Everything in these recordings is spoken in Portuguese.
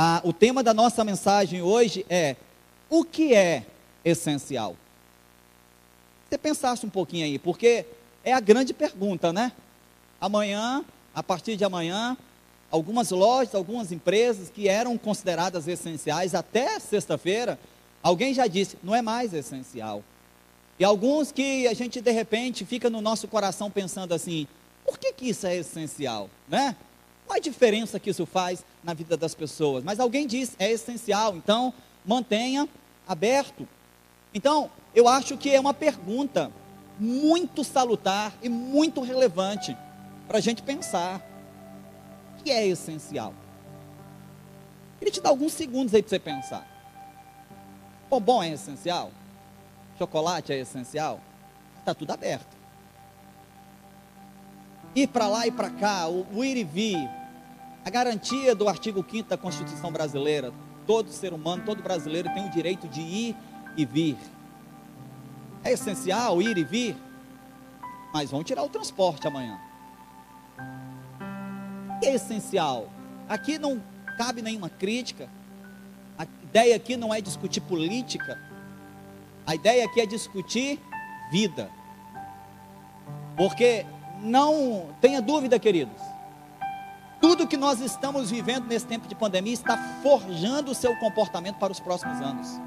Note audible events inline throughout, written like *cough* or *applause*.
Ah, o tema da nossa mensagem hoje é: o que é essencial? Você pensasse um pouquinho aí, porque é a grande pergunta, né? Amanhã, a partir de amanhã, algumas lojas, algumas empresas que eram consideradas essenciais até sexta-feira, alguém já disse, não é mais essencial. E alguns que a gente de repente fica no nosso coração pensando assim, por que, que isso é essencial, né? Qual a diferença que isso faz na vida das pessoas? Mas alguém diz, é essencial, então mantenha aberto. Então, eu acho que é uma pergunta muito salutar e muito relevante para a gente pensar. O que é essencial? Queria te dar alguns segundos aí para você pensar. Bombom é essencial? Chocolate é essencial? Está tudo aberto ir para lá e para cá, o, o ir e vir, a garantia do artigo 5 da Constituição brasileira, todo ser humano, todo brasileiro tem o direito de ir e vir. É essencial ir e vir, mas vão tirar o transporte amanhã. É essencial. Aqui não cabe nenhuma crítica. A ideia aqui não é discutir política. A ideia aqui é discutir vida. Porque não tenha dúvida, queridos. Tudo que nós estamos vivendo nesse tempo de pandemia está forjando o seu comportamento para os próximos anos.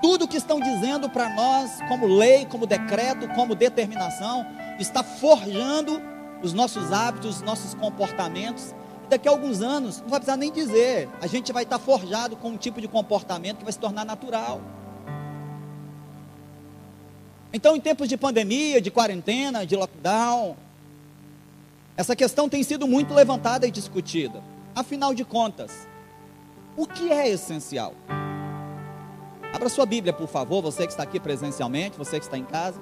Tudo que estão dizendo para nós, como lei, como decreto, como determinação, está forjando os nossos hábitos, os nossos comportamentos. Daqui a alguns anos, não vai precisar nem dizer, a gente vai estar forjado com um tipo de comportamento que vai se tornar natural. Então, em tempos de pandemia, de quarentena, de lockdown, essa questão tem sido muito levantada e discutida. Afinal de contas, o que é essencial? Abra sua Bíblia, por favor, você que está aqui presencialmente, você que está em casa,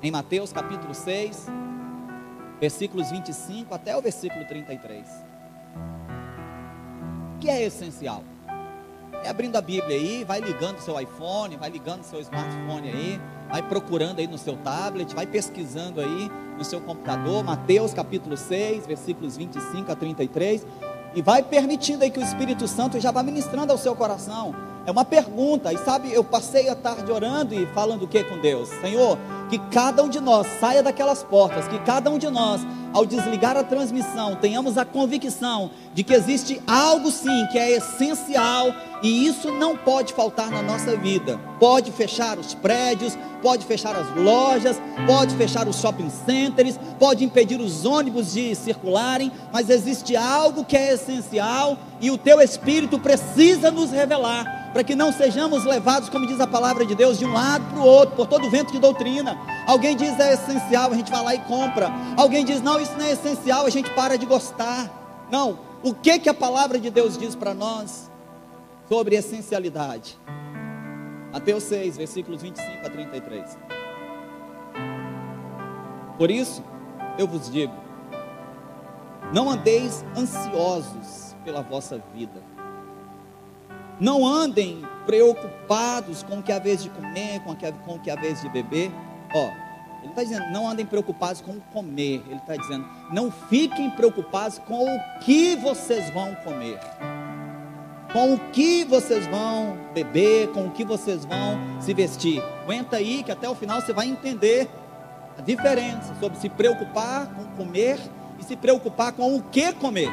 em Mateus capítulo 6, versículos 25 até o versículo 33. O que é essencial? É abrindo a Bíblia aí, vai ligando seu iPhone, vai ligando seu smartphone aí, vai procurando aí no seu tablet, vai pesquisando aí no seu computador, Mateus capítulo 6, versículos 25 a 33, e vai permitindo aí que o Espírito Santo já vá ministrando ao seu coração. É uma pergunta, e sabe, eu passei a tarde orando e falando o que com Deus? Senhor, que cada um de nós saia daquelas portas, que cada um de nós, ao desligar a transmissão, tenhamos a convicção de que existe algo sim que é essencial e isso não pode faltar na nossa vida. Pode fechar os prédios, pode fechar as lojas, pode fechar os shopping centers, pode impedir os ônibus de circularem, mas existe algo que é essencial e o teu Espírito precisa nos revelar para que não sejamos levados, como diz a palavra de Deus, de um lado para o outro, por todo vento de doutrina. Alguém diz é essencial, a gente vai lá e compra. Alguém diz não, isso não é essencial, a gente para de gostar. Não, o que que a palavra de Deus diz para nós sobre essencialidade? Mateus 6, versículos 25 a 33. Por isso, eu vos digo: não andeis ansiosos pela vossa vida não andem preocupados com o que a vez de comer, com o que com o que a vez de beber. Ó, ele está dizendo, não andem preocupados com comer. Ele está dizendo, não fiquem preocupados com o que vocês vão comer. Com o que vocês vão beber, com o que vocês vão se vestir. Aguenta aí que até o final você vai entender a diferença sobre se preocupar com comer e se preocupar com o que comer.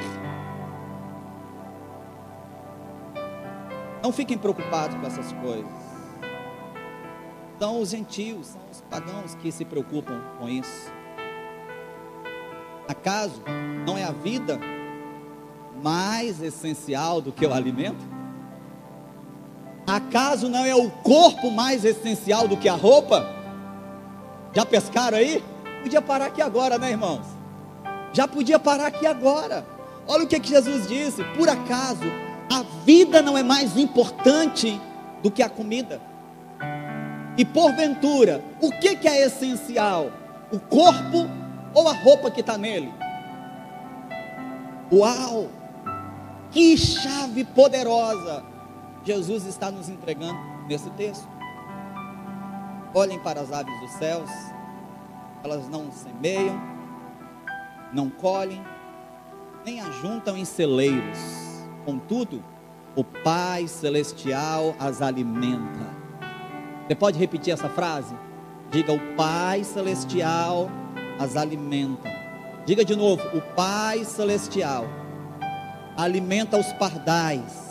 Não fiquem preocupados com essas coisas. São os gentios, são os pagãos que se preocupam com isso. Acaso não é a vida mais essencial do que o alimento? Acaso não é o corpo mais essencial do que a roupa? Já pescaram aí? Podia parar aqui agora, né, irmãos? Já podia parar aqui agora. Olha o que, que Jesus disse: por acaso a vida não é mais importante do que a comida. E porventura, o que, que é essencial? O corpo ou a roupa que está nele? Uau! Que chave poderosa Jesus está nos entregando nesse texto. Olhem para as aves dos céus, elas não semeiam, não colhem, nem ajuntam em celeiros. Contudo, o Pai Celestial as alimenta. Você pode repetir essa frase? Diga: O Pai Celestial as alimenta. Diga de novo: O Pai Celestial alimenta os pardais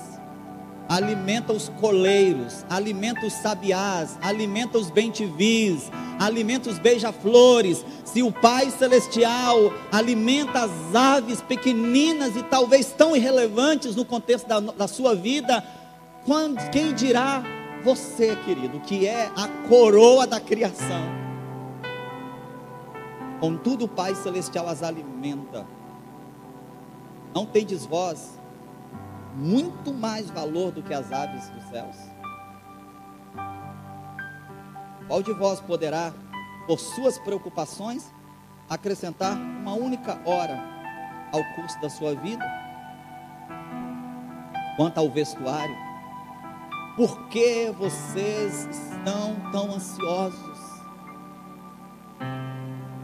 alimenta os coleiros, alimenta os sabiás, alimenta os bentivis, alimenta os beija-flores. Se o Pai Celestial alimenta as aves pequeninas e talvez tão irrelevantes no contexto da, da sua vida, quando, quem dirá você, querido, que é a coroa da criação? Contudo, o Pai Celestial as alimenta. Não tendes vós muito mais valor do que as aves dos céus? Qual de vós poderá, por suas preocupações, acrescentar uma única hora ao curso da sua vida? Quanto ao vestuário, por que vocês estão tão ansiosos?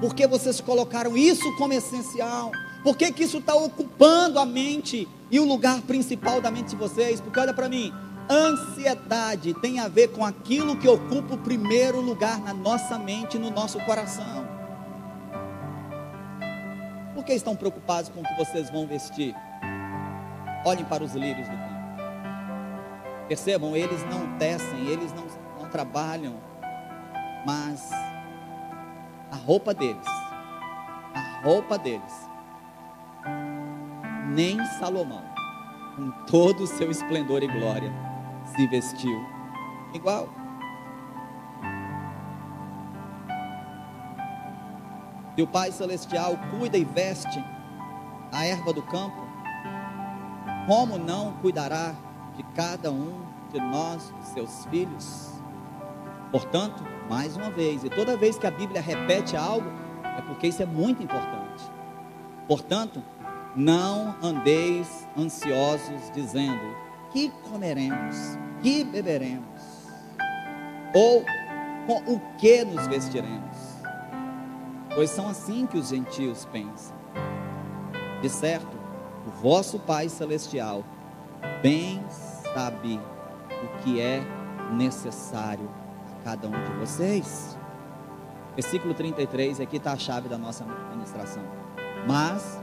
Por que vocês colocaram isso como essencial? Por que, que isso está ocupando a mente e o lugar principal da mente de vocês? Porque olha para mim, ansiedade tem a ver com aquilo que ocupa o primeiro lugar na nossa mente, no nosso coração. Por que estão preocupados com o que vocês vão vestir? Olhem para os lírios do campo. Percebam, eles não tecem, eles não, não trabalham, mas a roupa deles, a roupa deles nem Salomão, com todo o seu esplendor e glória, se vestiu igual. O Pai Celestial cuida e veste a erva do campo, como não cuidará de cada um de nós, seus filhos? Portanto, mais uma vez, e toda vez que a Bíblia repete algo, é porque isso é muito importante. Portanto, não andeis ansiosos, dizendo: que comeremos, que beberemos, ou com o que nos vestiremos, pois são assim que os gentios pensam. De certo, o vosso Pai Celestial bem sabe o que é necessário a cada um de vocês. Versículo 33, aqui está a chave da nossa administração. Mas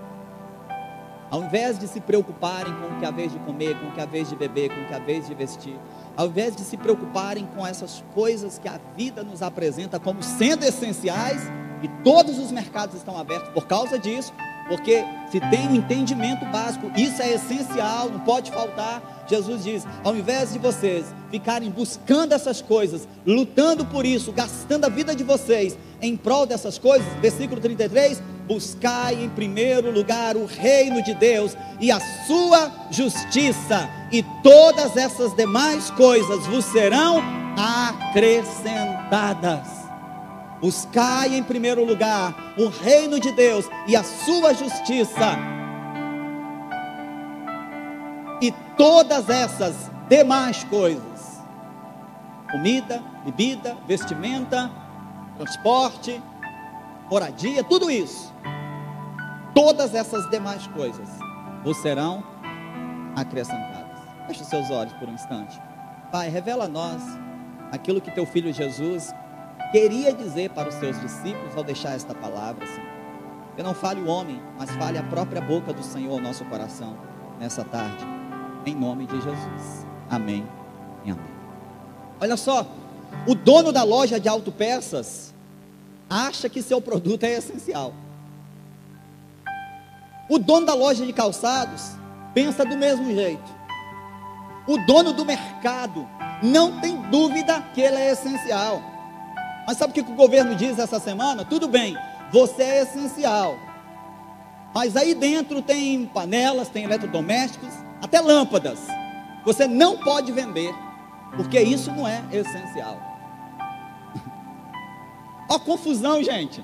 ao invés de se preocuparem com o que a vez de comer, com o que a vez de beber, com o que a vez de vestir, ao invés de se preocuparem com essas coisas que a vida nos apresenta como sendo essenciais, e todos os mercados estão abertos por causa disso, porque se tem um entendimento básico, isso é essencial, não pode faltar. Jesus diz: ao invés de vocês ficarem buscando essas coisas, lutando por isso, gastando a vida de vocês em prol dessas coisas, versículo 33, buscai em primeiro lugar o reino de Deus e a sua justiça, e todas essas demais coisas vos serão acrescentadas. Buscai em primeiro lugar o reino de Deus e a sua justiça. E todas essas demais coisas, comida, bebida, vestimenta, transporte, moradia, tudo isso, todas essas demais coisas vos serão acrescentadas. Feche seus olhos por um instante. Pai, revela a nós aquilo que teu filho Jesus queria dizer para os seus discípulos ao deixar esta palavra, Senhor. Que não fale o homem, mas fale a própria boca do Senhor nosso coração nessa tarde, em nome de Jesus. Amém e amém. Olha só, o dono da loja de autopeças acha que seu produto é essencial. O dono da loja de calçados pensa do mesmo jeito. O dono do mercado não tem dúvida que ele é essencial. Mas sabe o que o governo diz essa semana? Tudo bem, você é essencial. Mas aí dentro tem panelas, tem eletrodomésticos, até lâmpadas. Você não pode vender, porque isso não é essencial. Ó, confusão, gente.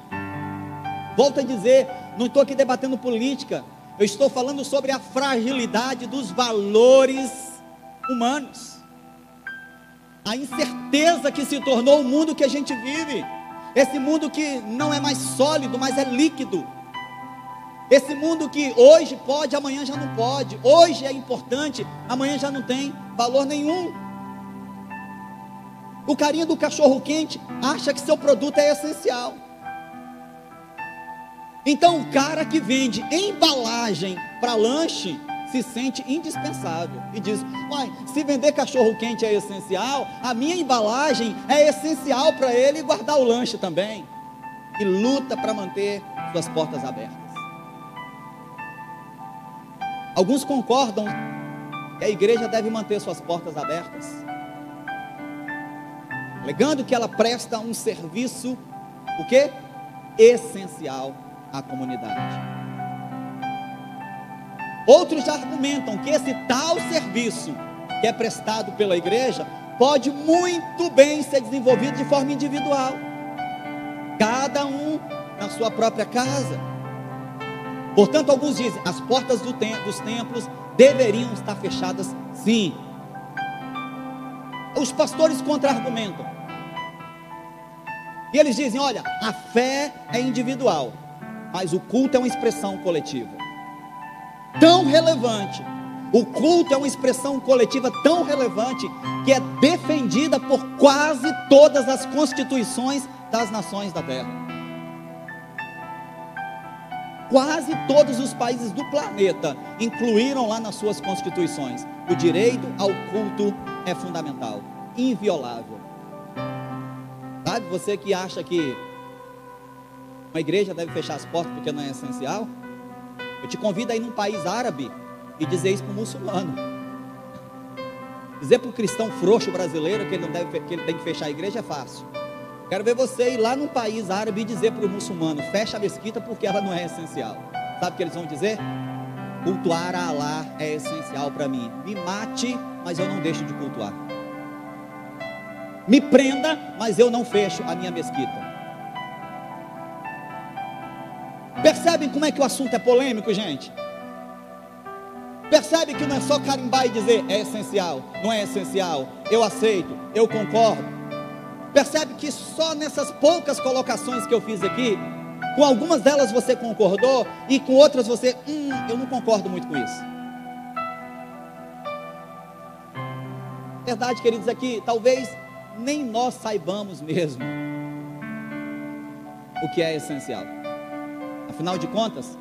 Volto a dizer, não estou aqui debatendo política, eu estou falando sobre a fragilidade dos valores humanos a incerteza que se tornou o mundo que a gente vive. Esse mundo que não é mais sólido, mas é líquido. Esse mundo que hoje pode, amanhã já não pode. Hoje é importante, amanhã já não tem valor nenhum. O carinha do cachorro quente acha que seu produto é essencial. Então, o cara que vende embalagem para lanche se sente indispensável e diz: Uai, se vender cachorro quente é essencial, a minha embalagem é essencial para ele guardar o lanche também. E luta para manter suas portas abertas. Alguns concordam que a igreja deve manter suas portas abertas, alegando que ela presta um serviço, o que? Essencial à comunidade. Outros argumentam que esse tal serviço que é prestado pela igreja pode muito bem ser desenvolvido de forma individual, cada um na sua própria casa. Portanto, alguns dizem as portas do tem dos templos deveriam estar fechadas, sim. Os pastores contra-argumentam. E eles dizem: olha, a fé é individual, mas o culto é uma expressão coletiva. Tão relevante. O culto é uma expressão coletiva tão relevante que é defendida por quase todas as constituições das nações da terra. Quase todos os países do planeta incluíram lá nas suas constituições. O direito ao culto é fundamental, inviolável. Sabe, você que acha que uma igreja deve fechar as portas porque não é essencial? Eu te convido a ir num país árabe e dizer isso para o muçulmano. Dizer para o cristão frouxo brasileiro que ele, não deve, que ele tem que fechar a igreja é fácil. Quero ver você ir lá num país árabe e dizer para o muçulmano: fecha a mesquita porque ela não é essencial. Sabe o que eles vão dizer? Cultuar a Allah é essencial para mim. Me mate, mas eu não deixo de cultuar. Me prenda, mas eu não fecho a minha mesquita. Percebem como é que o assunto é polêmico, gente? Percebe que não é só carimbar e dizer é essencial, não é essencial, eu aceito, eu concordo. Percebe que só nessas poucas colocações que eu fiz aqui, com algumas delas você concordou e com outras você, hum, eu não concordo muito com isso. Verdade, queridos, aqui, talvez nem nós saibamos mesmo o que é essencial. Afinal de contas,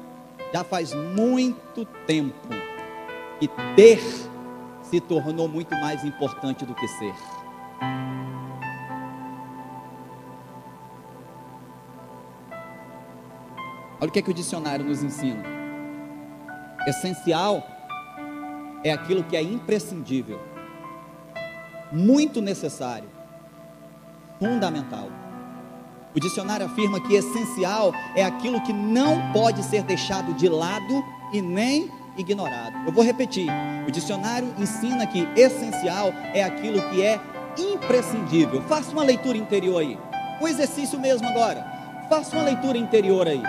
já faz muito tempo que ter se tornou muito mais importante do que ser. Olha o que, é que o dicionário nos ensina. Essencial é aquilo que é imprescindível, muito necessário, fundamental. O dicionário afirma que essencial é aquilo que não pode ser deixado de lado e nem ignorado. Eu vou repetir. O dicionário ensina que essencial é aquilo que é imprescindível. Faça uma leitura interior aí. Um exercício mesmo agora. Faça uma leitura interior aí.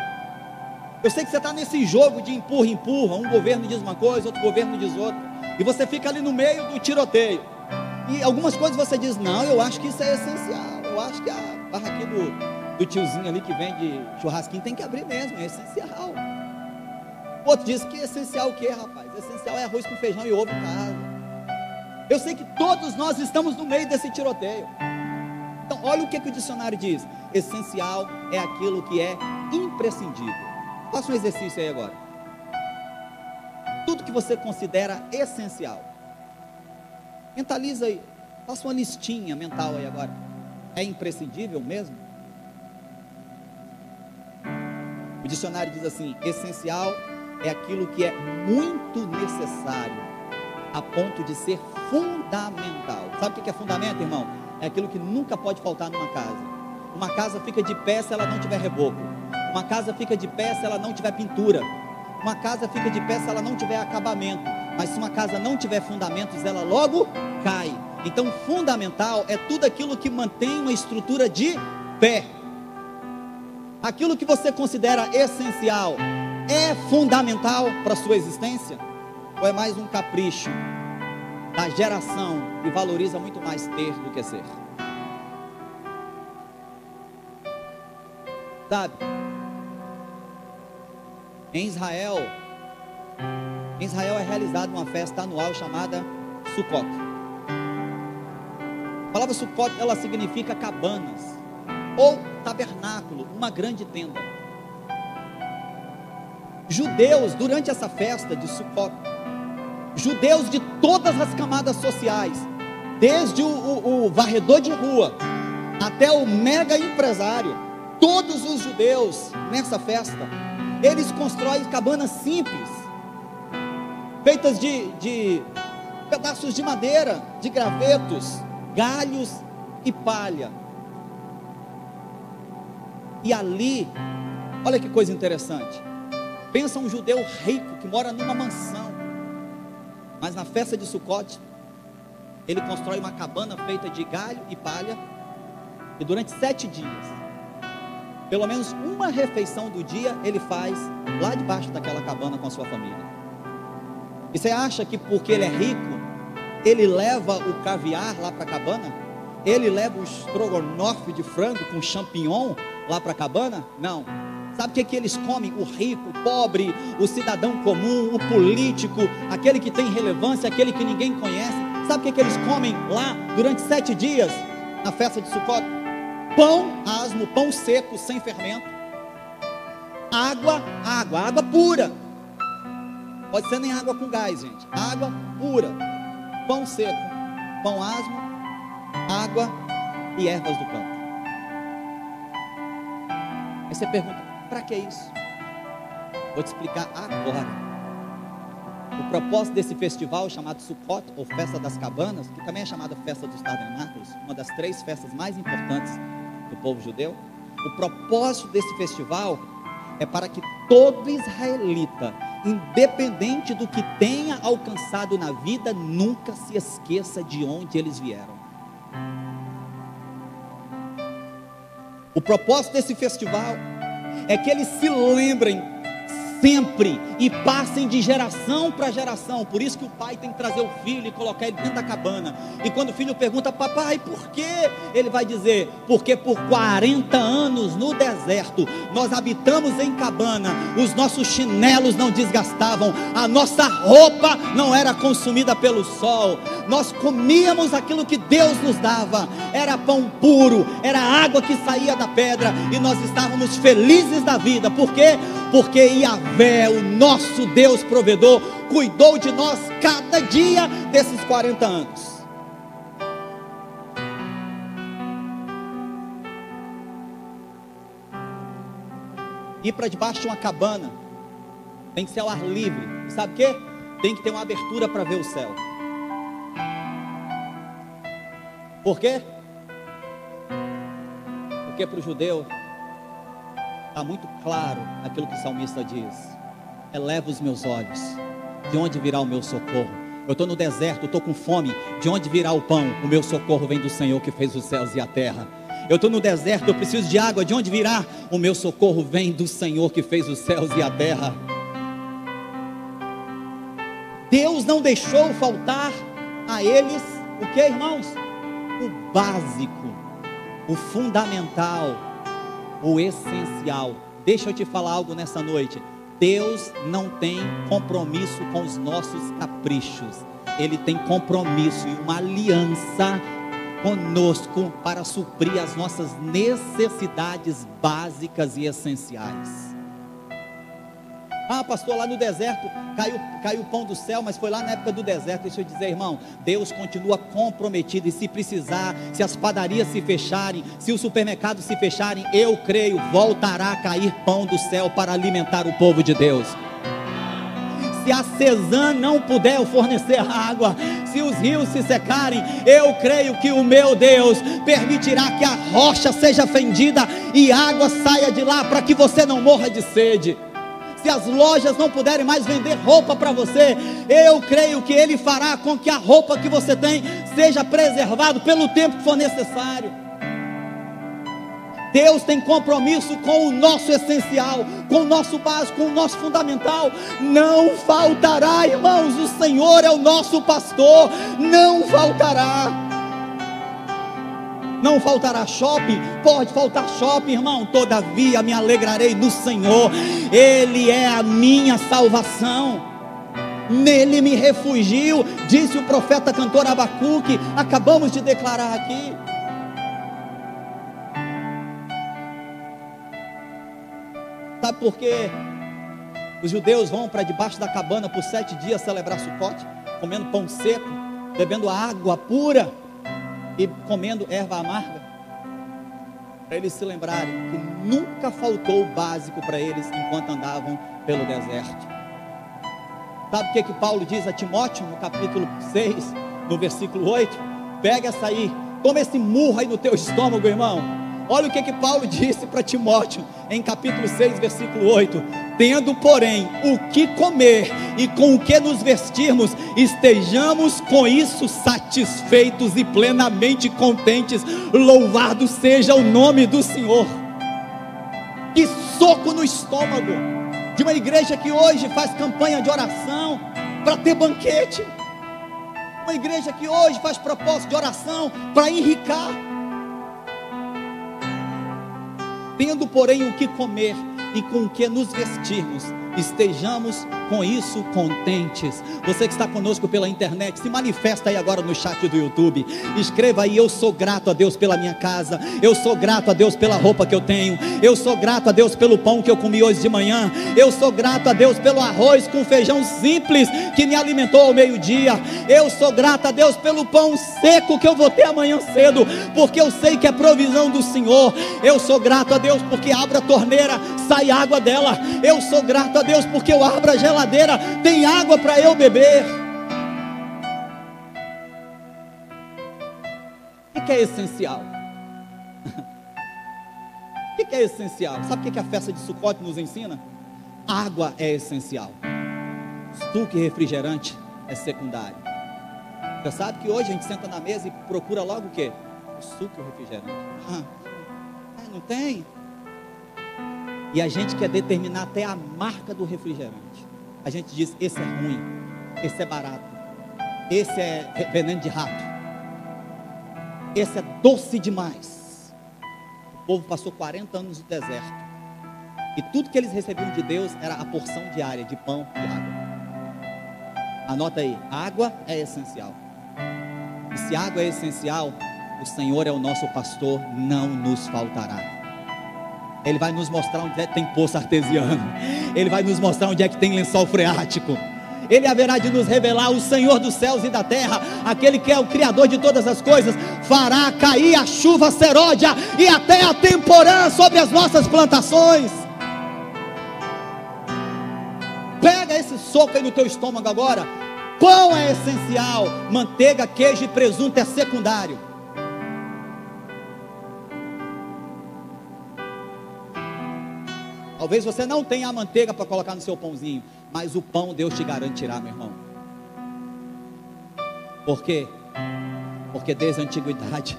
Eu sei que você está nesse jogo de empurra, empurra. Um governo diz uma coisa, outro governo diz outra. E você fica ali no meio do tiroteio. E algumas coisas você diz, não, eu acho que isso é essencial. Eu acho que a barraquinha do, do tiozinho ali que vende churrasquinho tem que abrir mesmo, é essencial. O outro diz que essencial o que, rapaz? Essencial é arroz com feijão e ovo em casa. Eu sei que todos nós estamos no meio desse tiroteio. Então, olha o que, que o dicionário diz: essencial é aquilo que é imprescindível. Faça um exercício aí agora. Tudo que você considera essencial. Mentaliza aí. Faça uma listinha mental aí agora é imprescindível mesmo? O dicionário diz assim: essencial é aquilo que é muito necessário, a ponto de ser fundamental. Sabe o que é fundamento, irmão? É aquilo que nunca pode faltar numa casa. Uma casa fica de pé se ela não tiver reboco. Uma casa fica de pé se ela não tiver pintura. Uma casa fica de pé se ela não tiver acabamento. Mas se uma casa não tiver fundamentos, ela logo cai. Então, fundamental é tudo aquilo que mantém uma estrutura de pé. Aquilo que você considera essencial é fundamental para a sua existência? Ou é mais um capricho da geração que valoriza muito mais ter do que ser? Sabe? Em Israel, em Israel é realizada uma festa anual chamada Sukkot. A palavra Sukkot ela significa cabanas ou tabernáculo, uma grande tenda. Judeus, durante essa festa de Sukkot, judeus de todas as camadas sociais, desde o, o, o varredor de rua até o mega empresário, todos os judeus nessa festa, eles constroem cabanas simples, feitas de, de pedaços de madeira, de gravetos, galhos e palha. E ali, olha que coisa interessante. Pensa um judeu rico que mora numa mansão, mas na festa de Sucote, ele constrói uma cabana feita de galho e palha, e durante sete dias, pelo menos uma refeição do dia, ele faz lá debaixo daquela cabana com a sua família. E você acha que porque ele é rico, ele leva o caviar lá para a cabana? Ele leva o estrogonofe de frango com champignon lá para a cabana? Não. Sabe o que, que eles comem? O rico, o pobre, o cidadão comum, o político, aquele que tem relevância, aquele que ninguém conhece. Sabe o que, que eles comem lá durante sete dias na festa de Sukkot? Pão asmo, pão seco, sem fermento. Água, água, água pura. Pode ser nem água com gás, gente. Água pura. Pão seco, pão asmo, água e ervas do campo. Aí você pergunta: para que isso? Vou te explicar agora. O propósito desse festival chamado Sukkot, ou Festa das Cabanas, que também é chamada Festa dos Tabernáculos, uma das três festas mais importantes do povo judeu. O propósito desse festival é para que todo israelita independente do que tenha alcançado na vida, nunca se esqueça de onde eles vieram. O propósito desse festival é que eles se lembrem sempre e passem de geração para geração. Por isso que o pai tem que trazer o filho e colocar ele dentro da cabana. E quando o filho pergunta, papai, por quê? Ele vai dizer, porque por 40 anos no deserto nós habitamos em cabana, os nossos chinelos não desgastavam, a nossa roupa não era consumida pelo sol, nós comíamos aquilo que Deus nos dava, era pão puro, era água que saía da pedra, e nós estávamos felizes da vida, por quê? Porque Yahvé, o nosso Deus provedor, cuidou de nós cada dia desses 40 anos. Ir para debaixo de uma cabana tem que ser ao ar livre. Sabe o que? Tem que ter uma abertura para ver o céu. Por quê? Porque para o judeu está muito claro aquilo que o salmista diz: eleva os meus olhos, de onde virá o meu socorro? Eu estou no deserto, estou com fome, de onde virá o pão? O meu socorro vem do Senhor que fez os céus e a terra. Eu estou no deserto, eu preciso de água, de onde virá? O meu socorro vem do Senhor que fez os céus e a terra. Deus não deixou faltar a eles o que, irmãos? O básico, o fundamental, o essencial. Deixa eu te falar algo nessa noite. Deus não tem compromisso com os nossos caprichos. Ele tem compromisso e uma aliança conosco para suprir as nossas necessidades básicas e essenciais. Ah, pastor, lá no deserto caiu, caiu o pão do céu, mas foi lá na época do deserto. Deixa eu dizer, irmão, Deus continua comprometido. E se precisar, se as padarias se fecharem, se os supermercados se fecharem, eu creio, voltará a cair pão do céu para alimentar o povo de Deus. Se a Cezan não puder fornecer água, se os rios se secarem, eu creio que o meu Deus permitirá que a rocha seja fendida e água saia de lá para que você não morra de sede se as lojas não puderem mais vender roupa para você, eu creio que Ele fará com que a roupa que você tem seja preservada pelo tempo que for necessário. Deus tem compromisso com o nosso essencial, com o nosso básico, com o nosso fundamental. Não faltará, irmãos. O Senhor é o nosso pastor. Não faltará. Não faltará shopping? Pode faltar shopping, irmão. Todavia me alegrarei no Senhor. Ele é a minha salvação. Nele me refugio, disse o profeta cantor Abacuque. Acabamos de declarar aqui. Sabe por quê? Os judeus vão para debaixo da cabana por sete dias celebrar Sucote, comendo pão seco, bebendo água pura e comendo erva amarga. Para eles se lembrarem que nunca faltou o básico para eles enquanto andavam pelo deserto. Sabe o que, que Paulo diz a Timóteo no capítulo 6, no versículo 8? Pega essa aí, toma esse murro aí no teu estômago, irmão Olha o que, que Paulo disse para Timóteo em capítulo 6, versículo 8: Tendo, porém, o que comer e com o que nos vestirmos, estejamos com isso satisfeitos e plenamente contentes. Louvado seja o nome do Senhor. Que soco no estômago de uma igreja que hoje faz campanha de oração para ter banquete. Uma igreja que hoje faz propósito de oração para enricar tendo, porém, o que comer e com o que nos vestirmos, estejamos com isso contentes. Você que está conosco pela internet, se manifesta aí agora no chat do YouTube. Escreva aí: Eu sou grato a Deus pela minha casa. Eu sou grato a Deus pela roupa que eu tenho. Eu sou grato a Deus pelo pão que eu comi hoje de manhã. Eu sou grato a Deus pelo arroz com feijão simples que me alimentou ao meio-dia. Eu sou grato a Deus pelo pão seco que eu vou ter amanhã cedo, porque eu sei que é provisão do Senhor. Eu sou grato a Deus porque abre a torneira, sai água dela. Eu sou grato a Deus porque eu abro a geladeira tem água para eu beber. O que é essencial? *laughs* O que é essencial? Sabe o que a festa de Sucote nos ensina? Água é essencial. Suco e refrigerante é secundário. Você sabe que hoje a gente senta na mesa e procura logo o quê? O suco e o refrigerante. Ah, não tem? E a gente quer determinar até a marca do refrigerante a gente diz: esse é ruim, esse é barato, esse é veneno de rato, esse é doce demais. O povo passou 40 anos no deserto. E tudo que eles recebiam de Deus era a porção diária de pão e água. Anota aí: água é essencial. E se água é essencial, o Senhor é o nosso pastor, não nos faltará. Ele vai nos mostrar onde é que tem poço artesiano. Ele vai nos mostrar onde é que tem lençol freático. Ele haverá de nos revelar o Senhor dos céus e da terra, aquele que é o Criador de todas as coisas, fará cair a chuva seródia e até a temporã sobre as nossas plantações. Pega esse soco aí no teu estômago agora. Pão é essencial, manteiga, queijo e presunto é secundário. Talvez você não tenha a manteiga para colocar no seu pãozinho, mas o pão Deus te garantirá, meu irmão. Por quê? Porque desde a antiguidade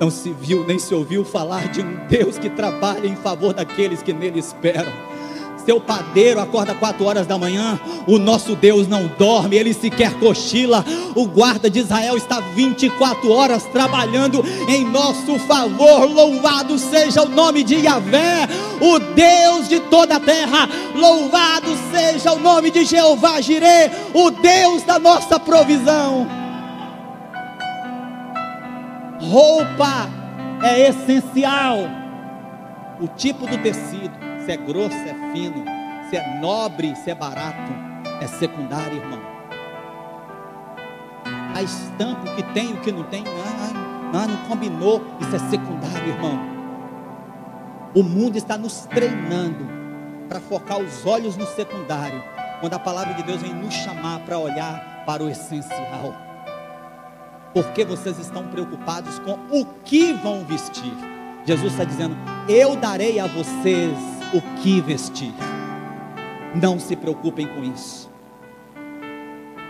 não se viu nem se ouviu falar de um Deus que trabalha em favor daqueles que nele esperam seu padeiro acorda quatro horas da manhã, o nosso Deus não dorme, ele sequer cochila. O guarda de Israel está 24 horas trabalhando em nosso favor. Louvado seja o nome de Yahvé, o Deus de toda a terra. Louvado seja o nome de Jeová Jireh, o Deus da nossa provisão. Roupa é essencial. O tipo do tecido se é grosso, é fino, se é nobre, se é barato, é secundário, irmão. A estampa, o que tem, o que não tem, não, não combinou, isso é secundário, irmão. O mundo está nos treinando para focar os olhos no secundário, quando a palavra de Deus vem nos chamar para olhar para o essencial. Porque vocês estão preocupados com o que vão vestir. Jesus está dizendo: Eu darei a vocês o que vestir. Não se preocupem com isso.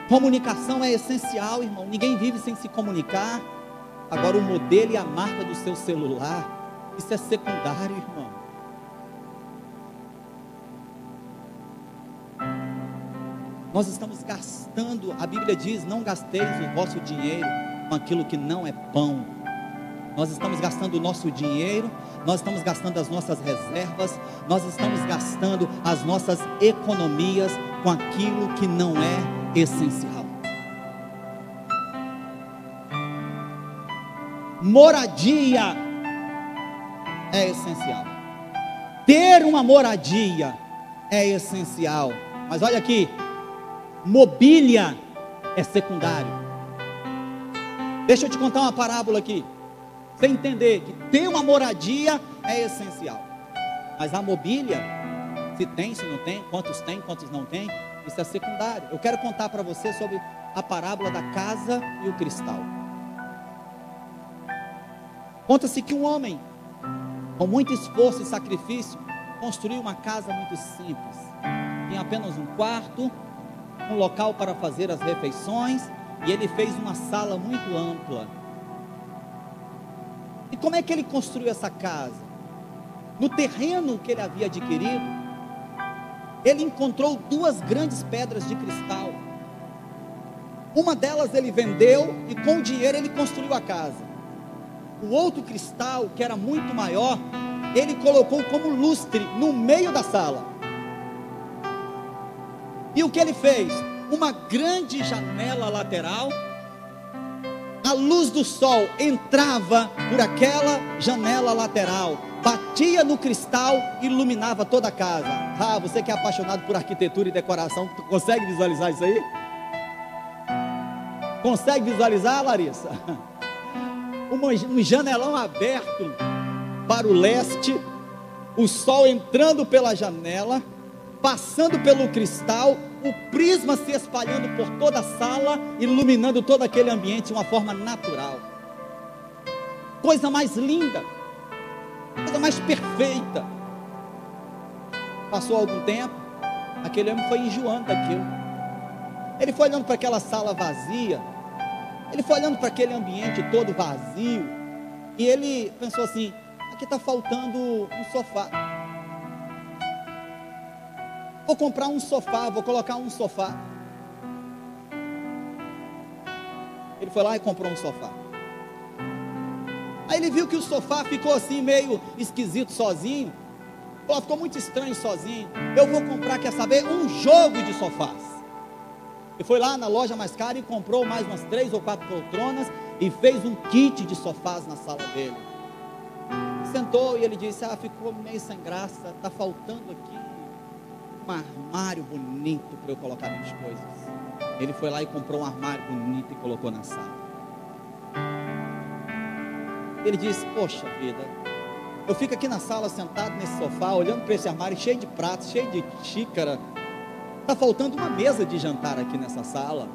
Comunicação é essencial, irmão. Ninguém vive sem se comunicar. Agora, o modelo e a marca do seu celular, isso é secundário, irmão. Nós estamos gastando, a Bíblia diz: não gasteis o vosso dinheiro com aquilo que não é pão. nós estamos gastando o nosso dinheiro, nós estamos gastando as nossas reservas, nós estamos gastando as nossas economias com aquilo que não é essencial. Moradia é essencial. Ter uma moradia é essencial. Mas olha aqui, mobília é secundário. Deixa eu te contar uma parábola aqui. Você entender que ter uma moradia é essencial. Mas a mobília, se tem, se não tem, quantos tem, quantos não tem, isso é secundário. Eu quero contar para você sobre a parábola da casa e o cristal. Conta-se que um homem, com muito esforço e sacrifício, construiu uma casa muito simples. Tinha apenas um quarto, um local para fazer as refeições, e ele fez uma sala muito ampla. E como é que ele construiu essa casa? No terreno que ele havia adquirido, ele encontrou duas grandes pedras de cristal. Uma delas ele vendeu e com o dinheiro ele construiu a casa. O outro cristal, que era muito maior, ele colocou como lustre no meio da sala. E o que ele fez? Uma grande janela lateral a luz do sol entrava por aquela janela lateral, batia no cristal iluminava toda a casa. Ah, você que é apaixonado por arquitetura e decoração, consegue visualizar isso aí? Consegue visualizar, Larissa? *laughs* Um janelão aberto para o leste, o sol entrando pela janela, passando pelo cristal o prisma se espalhando por toda a sala, iluminando todo aquele ambiente de uma forma natural. Coisa mais linda, coisa mais perfeita. Passou algum tempo, aquele homem foi enjoando daquilo. Ele foi olhando para aquela sala vazia, ele foi olhando para aquele ambiente todo vazio, e ele pensou assim: aqui está faltando um sofá. Vou comprar um sofá, vou colocar um sofá. Ele foi lá e comprou um sofá. Aí ele viu que o sofá ficou assim meio esquisito sozinho. Pô, ficou muito estranho sozinho. Eu vou comprar, quer saber, um jogo de sofás. E foi lá na loja mais cara e comprou mais umas três ou quatro poltronas e fez um kit de sofás na sala dele. Sentou e ele disse: Ah, ficou meio sem graça, está faltando aqui um armário bonito para eu colocar minhas coisas. Ele foi lá e comprou um armário bonito e colocou na sala. Ele disse: Poxa vida, eu fico aqui na sala sentado nesse sofá, olhando para esse armário cheio de pratos, cheio de xícara. Está faltando uma mesa de jantar aqui nessa sala.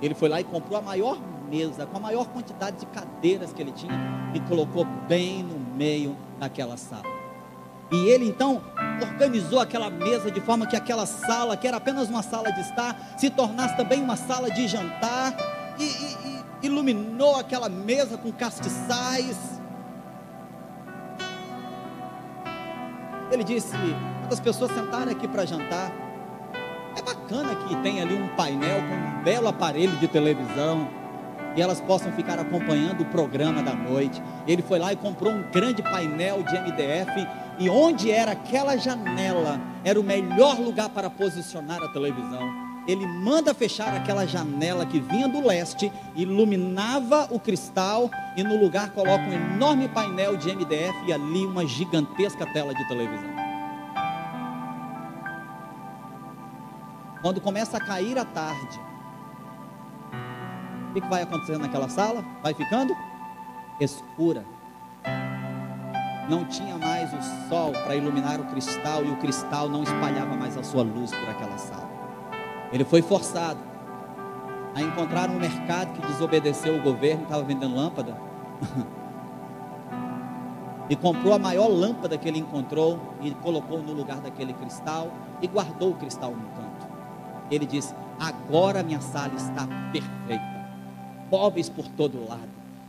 Ele foi lá e comprou a maior mesa, com a maior quantidade de cadeiras que ele tinha, e colocou bem no meio daquela sala. E ele então organizou aquela mesa de forma que aquela sala, que era apenas uma sala de estar, se tornasse também uma sala de jantar. E, e, e iluminou aquela mesa com castiçais. Ele disse: quando as pessoas sentarem aqui para jantar, é bacana que tem ali um painel com um belo aparelho de televisão e elas possam ficar acompanhando o programa da noite. Ele foi lá e comprou um grande painel de MDF e onde era aquela janela era o melhor lugar para posicionar a televisão. Ele manda fechar aquela janela que vinha do leste, iluminava o cristal e no lugar coloca um enorme painel de MDF e ali uma gigantesca tela de televisão. Quando começa a cair a tarde, o que vai acontecendo naquela sala? Vai ficando escura não tinha mais o sol para iluminar o cristal e o cristal não espalhava mais a sua luz por aquela sala. Ele foi forçado a encontrar um mercado que desobedeceu o governo, estava vendendo lâmpada. *laughs* e comprou a maior lâmpada que ele encontrou e colocou no lugar daquele cristal e guardou o cristal no canto. Ele disse: Agora minha sala está perfeita, móveis por todo lado,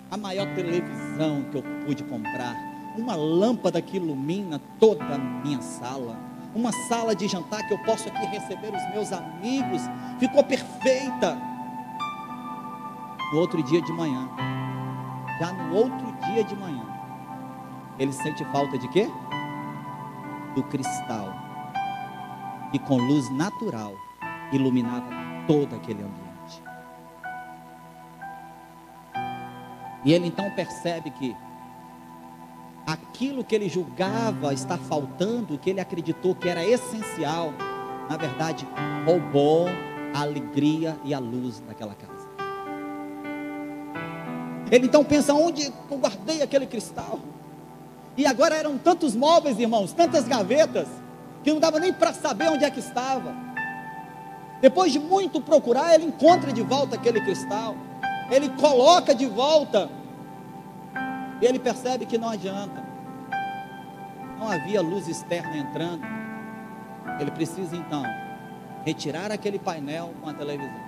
a maior televisão que eu pude comprar uma lâmpada que ilumina toda a minha sala, uma sala de jantar que eu posso aqui receber os meus amigos, ficou perfeita. No outro dia de manhã, já no outro dia de manhã, ele sente falta de quê? Do cristal, que com luz natural iluminava todo aquele ambiente. E ele então percebe que aquilo que ele julgava estar faltando, que ele acreditou que era essencial, na verdade, roubou a alegria e a luz daquela casa. Ele então pensa: onde eu guardei aquele cristal? E agora eram tantos móveis, irmãos, tantas gavetas, que não dava nem para saber onde é que estava. Depois de muito procurar, ele encontra de volta aquele cristal. Ele coloca de volta. E ele percebe que não adianta. Não havia luz externa entrando. Ele precisa então retirar aquele painel com a televisão.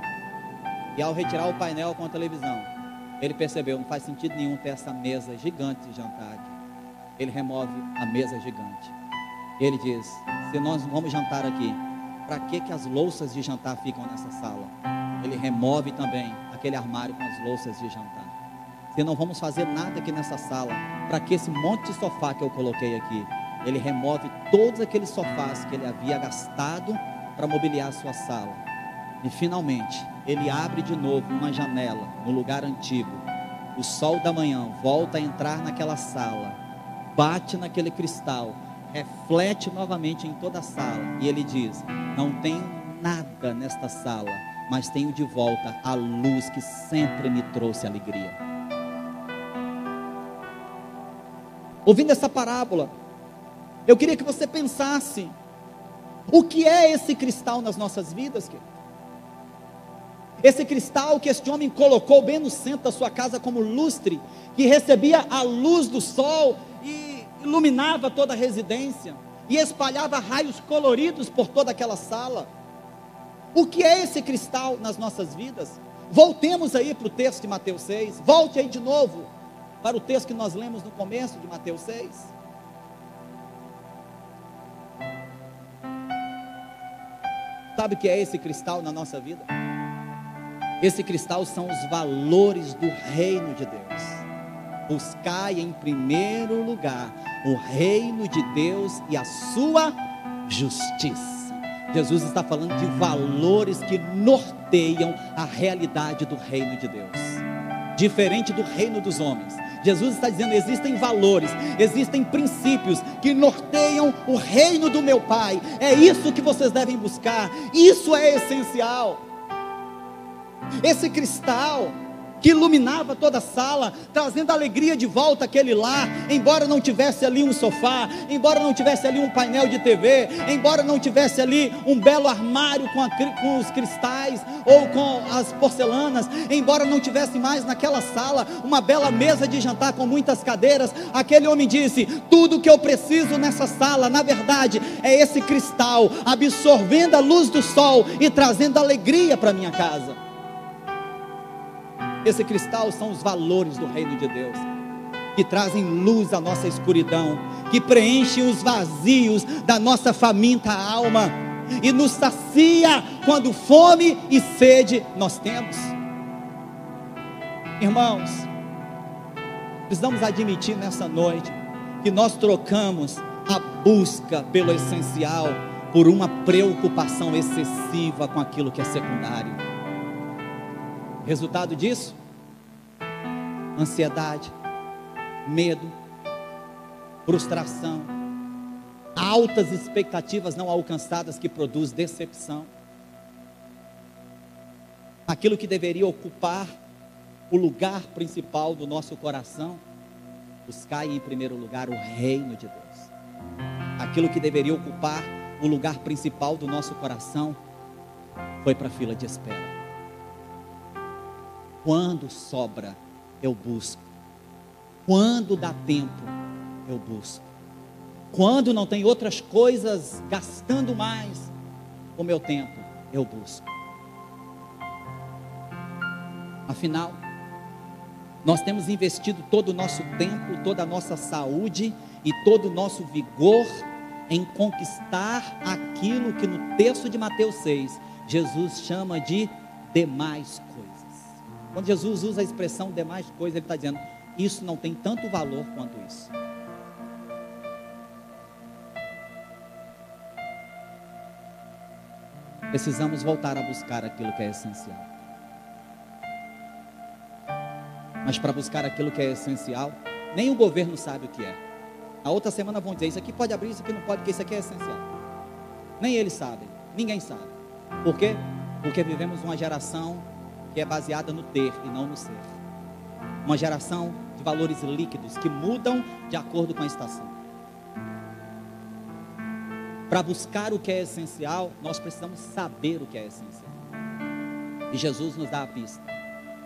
E ao retirar o painel com a televisão, ele percebeu, não faz sentido nenhum ter essa mesa gigante de jantar. Ele remove a mesa gigante. Ele diz: se nós vamos jantar aqui, para que, que as louças de jantar ficam nessa sala? Ele remove também aquele armário com as louças de jantar. Se não vamos fazer nada aqui nessa sala, para que esse monte de sofá que eu coloquei aqui? Ele remove todos aqueles sofás que ele havia gastado para mobiliar a sua sala. E finalmente, ele abre de novo uma janela no lugar antigo. O sol da manhã volta a entrar naquela sala, bate naquele cristal, reflete novamente em toda a sala. E ele diz: Não tenho nada nesta sala, mas tenho de volta a luz que sempre me trouxe alegria. Ouvindo essa parábola, eu queria que você pensasse: o que é esse cristal nas nossas vidas, querido? Esse cristal que este homem colocou bem no centro da sua casa como lustre, que recebia a luz do sol e iluminava toda a residência e espalhava raios coloridos por toda aquela sala. O que é esse cristal nas nossas vidas? Voltemos aí para o texto de Mateus 6. Volte aí de novo para o texto que nós lemos no começo de Mateus 6. Sabe o que é esse cristal na nossa vida? Esse cristal são os valores do reino de Deus. Buscai em primeiro lugar o reino de Deus e a sua justiça. Jesus está falando de valores que norteiam a realidade do reino de Deus, diferente do reino dos homens. Jesus está dizendo: existem valores, existem princípios que norteiam o reino do meu Pai. É isso que vocês devem buscar, isso é essencial. Esse cristal que iluminava toda a sala, trazendo alegria de volta àquele lar, embora não tivesse ali um sofá, embora não tivesse ali um painel de TV, embora não tivesse ali um belo armário com, a, com os cristais ou com as porcelanas, embora não tivesse mais naquela sala uma bela mesa de jantar com muitas cadeiras, aquele homem disse: Tudo que eu preciso nessa sala, na verdade, é esse cristal absorvendo a luz do sol e trazendo alegria para minha casa. Esse cristal são os valores do reino de Deus, que trazem luz à nossa escuridão, que preenchem os vazios da nossa faminta alma e nos sacia quando fome e sede nós temos. Irmãos, precisamos admitir nessa noite que nós trocamos a busca pelo essencial por uma preocupação excessiva com aquilo que é secundário. Resultado disso? Ansiedade, medo, frustração, altas expectativas não alcançadas que produz decepção. Aquilo que deveria ocupar o lugar principal do nosso coração, buscar em primeiro lugar o reino de Deus. Aquilo que deveria ocupar o lugar principal do nosso coração foi para a fila de espera. Quando sobra, eu busco. Quando dá tempo, eu busco. Quando não tem outras coisas gastando mais o meu tempo, eu busco. Afinal, nós temos investido todo o nosso tempo, toda a nossa saúde e todo o nosso vigor em conquistar aquilo que no texto de Mateus 6 Jesus chama de demais coisas. Quando Jesus usa a expressão demais coisas, ele está dizendo: isso não tem tanto valor quanto isso. Precisamos voltar a buscar aquilo que é essencial. Mas para buscar aquilo que é essencial, nem o governo sabe o que é. A outra semana vão dizer: Isso aqui pode abrir, isso aqui não pode, porque isso aqui é essencial. Nem eles sabem, ninguém sabe. Por quê? Porque vivemos uma geração que é baseada no ter e não no ser. Uma geração de valores líquidos que mudam de acordo com a estação. Para buscar o que é essencial, nós precisamos saber o que é essencial. E Jesus nos dá a pista.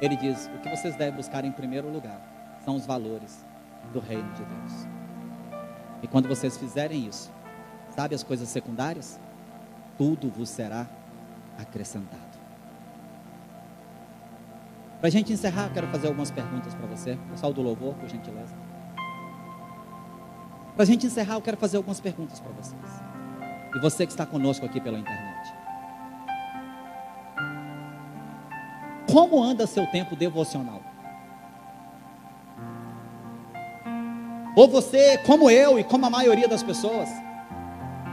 Ele diz: o que vocês devem buscar em primeiro lugar são os valores do reino de Deus. E quando vocês fizerem isso, sabe as coisas secundárias? Tudo vos será acrescentado. Para a gente encerrar, quero fazer algumas perguntas para você. Pessoal do louvor, por gentileza. Para a gente encerrar, eu quero fazer algumas perguntas para vocês. E você que está conosco aqui pela internet. Como anda seu tempo devocional? Ou você, como eu e como a maioria das pessoas,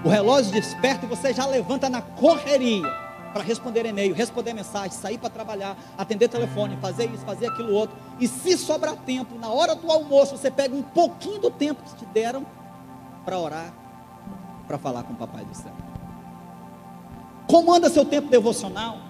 o relógio desperta e você já levanta na correria para responder e-mail, responder mensagem, sair para trabalhar, atender telefone, fazer isso, fazer aquilo outro. E se sobrar tempo, na hora do almoço, você pega um pouquinho do tempo que te deram para orar, para falar com o Papai do céu. Comanda seu tempo devocional.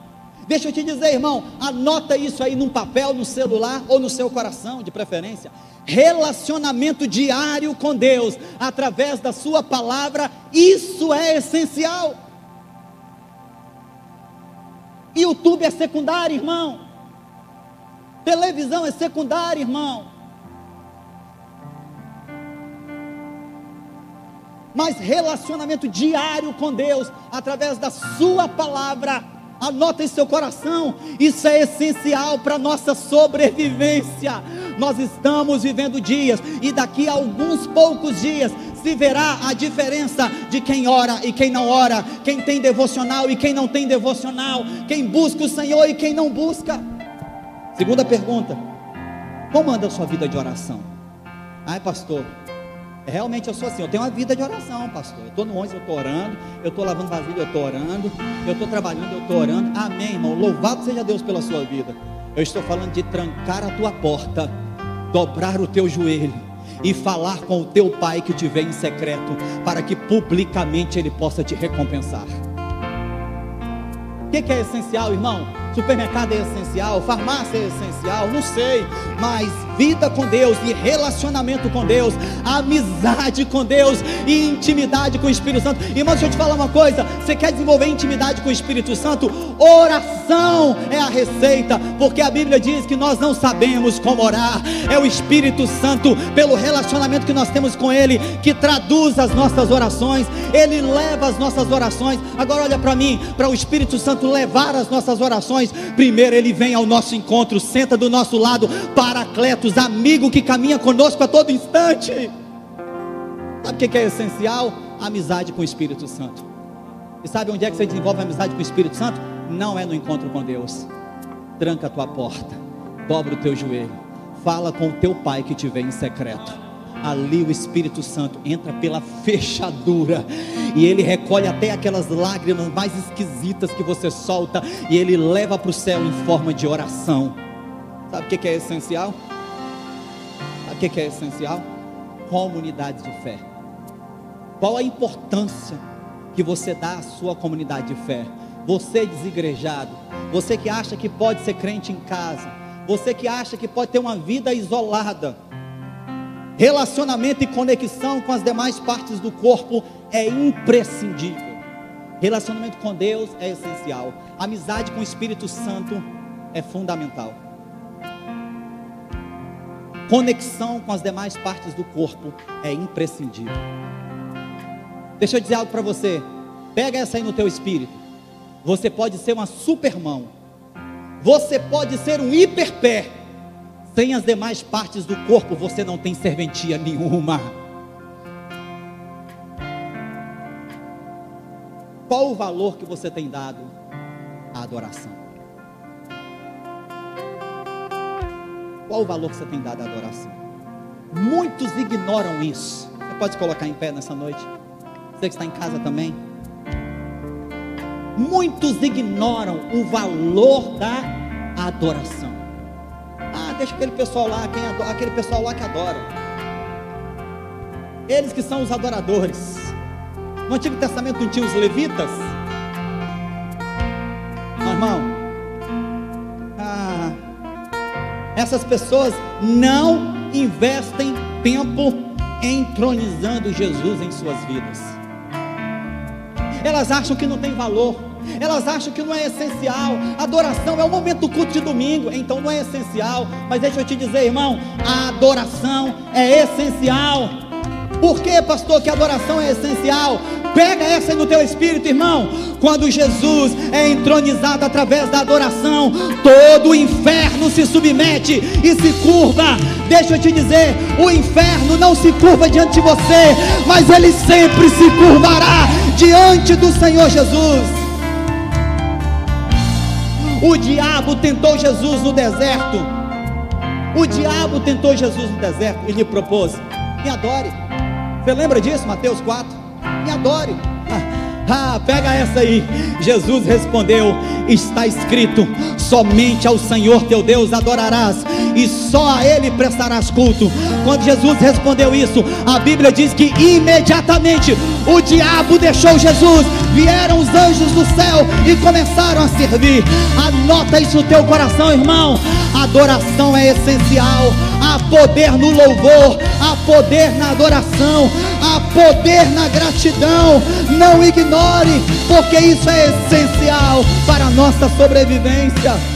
Deixa eu te dizer, irmão, anota isso aí num papel, no celular ou no seu coração, de preferência. Relacionamento diário com Deus, através da Sua palavra, isso é essencial. YouTube é secundário, irmão. Televisão é secundário, irmão. Mas relacionamento diário com Deus, através da Sua palavra, Anota em seu coração, isso é essencial para a nossa sobrevivência. Nós estamos vivendo dias, e daqui a alguns poucos dias se verá a diferença de quem ora e quem não ora, quem tem devocional e quem não tem devocional, quem busca o Senhor e quem não busca. Segunda pergunta: como anda a sua vida de oração? Ai, pastor, Realmente eu sou assim, eu tenho uma vida de oração, pastor. Eu estou no ônibus, eu estou orando, eu estou lavando vasilha, eu estou orando, eu estou trabalhando, eu estou orando. Amém, irmão. Louvado seja Deus pela sua vida. Eu estou falando de trancar a tua porta, dobrar o teu joelho e falar com o teu pai que te vê em secreto, para que publicamente ele possa te recompensar. O que, que é essencial, irmão? Supermercado é essencial, farmácia é essencial, não sei, mas vida com Deus e relacionamento com Deus, amizade com Deus e intimidade com o Espírito Santo. Irmão, deixa eu te falar uma coisa: você quer desenvolver intimidade com o Espírito Santo? Oração é a receita, porque a Bíblia diz que nós não sabemos como orar, é o Espírito Santo, pelo relacionamento que nós temos com Ele, que traduz as nossas orações, Ele leva as nossas orações. Agora, olha para mim, para o Espírito Santo levar as nossas orações primeiro ele vem ao nosso encontro, senta do nosso lado, paracletos, amigo que caminha conosco a todo instante. Sabe o que é essencial? amizade com o Espírito Santo. E sabe onde é que você desenvolve amizade com o Espírito Santo? Não é no encontro com Deus. Tranca a tua porta, dobra o teu joelho, fala com o teu pai que te vê em secreto ali o Espírito Santo entra pela fechadura e ele recolhe até aquelas lágrimas mais esquisitas que você solta e ele leva para o céu em forma de oração. Sabe o que é essencial? Sabe o que é essencial? Comunidade de fé. Qual a importância que você dá à sua comunidade de fé? Você desigrejado, você que acha que pode ser crente em casa, você que acha que pode ter uma vida isolada, Relacionamento e conexão com as demais partes do corpo é imprescindível. Relacionamento com Deus é essencial. Amizade com o Espírito Santo é fundamental. Conexão com as demais partes do corpo é imprescindível. Deixa eu dizer algo para você. Pega essa aí no teu espírito. Você pode ser uma supermão. Você pode ser um hiperpé sem as demais partes do corpo, você não tem serventia nenhuma. Qual o valor que você tem dado à adoração? Qual o valor que você tem dado à adoração? Muitos ignoram isso. Você pode colocar em pé nessa noite? Você que está em casa também. Muitos ignoram o valor da adoração. Deixa aquele pessoal lá, quem adora, aquele pessoal lá que adora. Eles que são os adoradores. No Antigo Testamento não tinha os levitas? Meu irmão, ah, essas pessoas não investem tempo entronizando Jesus em suas vidas. Elas acham que não tem valor. Elas acham que não é essencial. Adoração é o momento do culto de domingo, então não é essencial. Mas deixa eu te dizer, irmão, a adoração é essencial. Por que, pastor, que a adoração é essencial? Pega essa no teu espírito, irmão. Quando Jesus é entronizado através da adoração, todo o inferno se submete e se curva. Deixa eu te dizer, o inferno não se curva diante de você, mas ele sempre se curvará diante do Senhor Jesus. O diabo tentou Jesus no deserto. O diabo tentou Jesus no deserto e lhe propôs: me adore. Você lembra disso, Mateus 4? me adore. Ah, pega essa aí. Jesus respondeu: Está escrito: somente ao Senhor teu Deus adorarás, e só a Ele prestarás culto. Quando Jesus respondeu isso, a Bíblia diz que imediatamente o diabo deixou Jesus, vieram os anjos do céu e começaram a servir. Anota isso no teu coração, irmão. Adoração é essencial. Há poder no louvor, há poder na adoração, há poder na gratidão. Não ignore, porque isso é essencial para a nossa sobrevivência.